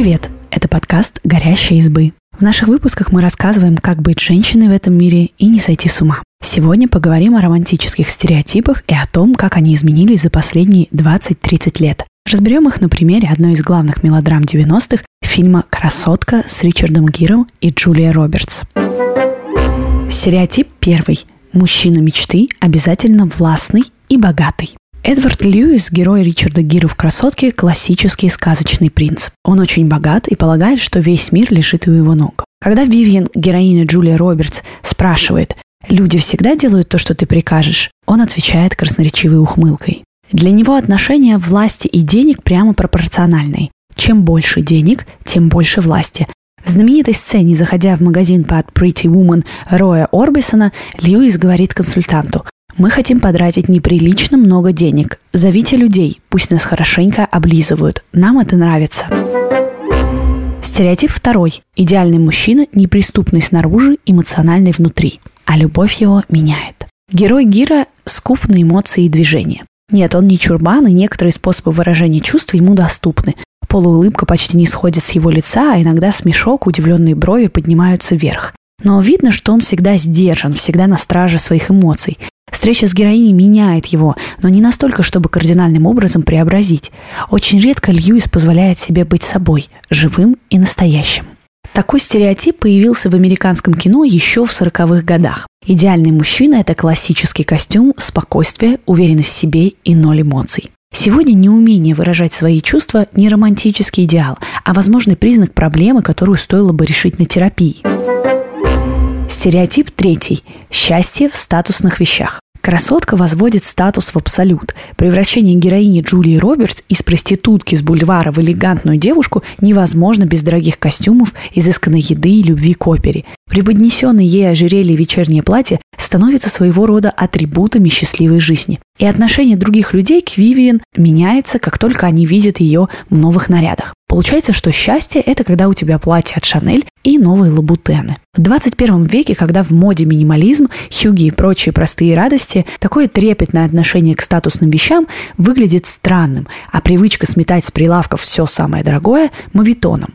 Привет! Это подкаст «Горящие избы». В наших выпусках мы рассказываем, как быть женщиной в этом мире и не сойти с ума. Сегодня поговорим о романтических стереотипах и о том, как они изменились за последние 20-30 лет. Разберем их на примере одной из главных мелодрам 90-х фильма «Красотка» с Ричардом Гиром и Джулией Робертс. Стереотип первый. Мужчина мечты обязательно властный и богатый. Эдвард Льюис, герой Ричарда Гира в «Красотке», классический сказочный принц. Он очень богат и полагает, что весь мир лежит у его ног. Когда Вивиан, героиня Джулия Робертс, спрашивает «Люди всегда делают то, что ты прикажешь», он отвечает красноречивой ухмылкой. Для него отношения власти и денег прямо пропорциональны. Чем больше денег, тем больше власти. В знаменитой сцене, заходя в магазин под Pretty Woman Роя Орбисона, Льюис говорит консультанту мы хотим потратить неприлично много денег. Зовите людей, пусть нас хорошенько облизывают. Нам это нравится. Стереотип второй. Идеальный мужчина, неприступный снаружи, эмоциональный внутри. А любовь его меняет. Герой Гира скуп на эмоции и движения. Нет, он не чурбан, и некоторые способы выражения чувств ему доступны. Полуулыбка почти не сходит с его лица, а иногда смешок, удивленные брови поднимаются вверх. Но видно, что он всегда сдержан, всегда на страже своих эмоций. Встреча с героиней меняет его, но не настолько, чтобы кардинальным образом преобразить. Очень редко Льюис позволяет себе быть собой, живым и настоящим. Такой стереотип появился в американском кино еще в 40-х годах. Идеальный мужчина – это классический костюм, спокойствие, уверенность в себе и ноль эмоций. Сегодня неумение выражать свои чувства – не романтический идеал, а возможный признак проблемы, которую стоило бы решить на терапии. Стереотип третий – счастье в статусных вещах. Красотка возводит статус в абсолют. Превращение героини Джулии Робертс из проститутки с бульвара в элегантную девушку невозможно без дорогих костюмов, изысканной еды и любви к опере. Преподнесенное ей ожерелье и вечернее платье становятся своего рода атрибутами счастливой жизни. И отношение других людей к Вивиан меняется, как только они видят ее в новых нарядах. Получается, что счастье – это когда у тебя платье от Шанель и новые лабутены. В 21 веке, когда в моде минимализм, хюги и прочие простые радости, такое трепетное отношение к статусным вещам выглядит странным, а привычка сметать с прилавков все самое дорогое – мавитоном.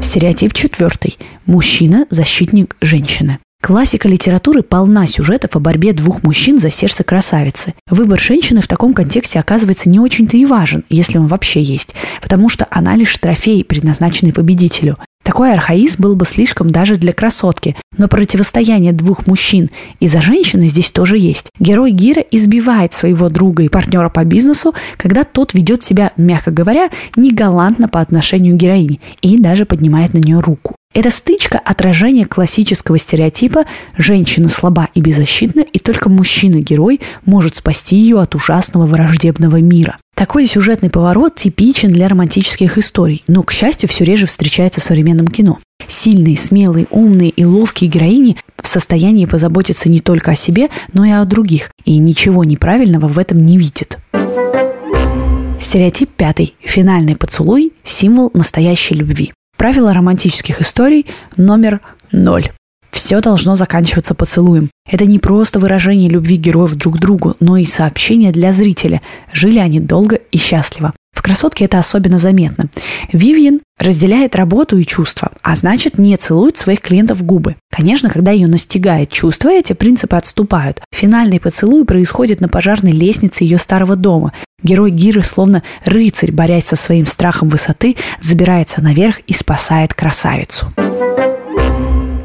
Стереотип четвертый. Мужчина – защитник женщины. Классика литературы полна сюжетов о борьбе двух мужчин за сердце красавицы. Выбор женщины в таком контексте оказывается не очень-то и важен, если он вообще есть, потому что она лишь трофей, предназначенный победителю. Такой архаизм был бы слишком даже для красотки, но противостояние двух мужчин из-за женщины здесь тоже есть. Герой Гира избивает своего друга и партнера по бизнесу, когда тот ведет себя, мягко говоря, негалантно по отношению к героине и даже поднимает на нее руку. Это стычка отражения классического стереотипа «женщина слаба и беззащитна, и только мужчина-герой может спасти ее от ужасного враждебного мира». Такой сюжетный поворот типичен для романтических историй, но, к счастью, все реже встречается в современном кино. Сильные, смелые, умные и ловкие героини в состоянии позаботиться не только о себе, но и о других, и ничего неправильного в этом не видят. Стереотип пятый. Финальный поцелуй – символ настоящей любви. Правило романтических историй номер ноль. Все должно заканчиваться поцелуем. Это не просто выражение любви героев друг к другу, но и сообщение для зрителя. Жили они долго и счастливо. В «Красотке» это особенно заметно. Вивьен разделяет работу и чувства, а значит не целует своих клиентов в губы. Конечно, когда ее настигает чувство, эти принципы отступают. Финальный поцелуй происходит на пожарной лестнице ее старого дома. Герой Гиры, словно рыцарь, борясь со своим страхом высоты, забирается наверх и спасает красавицу.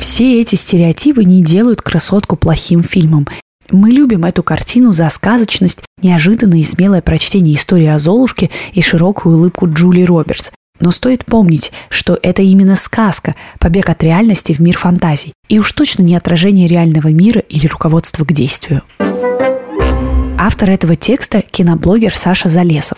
Все эти стереотипы не делают красотку плохим фильмом. Мы любим эту картину за сказочность, неожиданное и смелое прочтение истории о Золушке и широкую улыбку Джули Робертс. Но стоит помнить, что это именно сказка, побег от реальности в мир фантазий, и уж точно не отражение реального мира или руководство к действию. Автор этого текста – киноблогер Саша Залесов.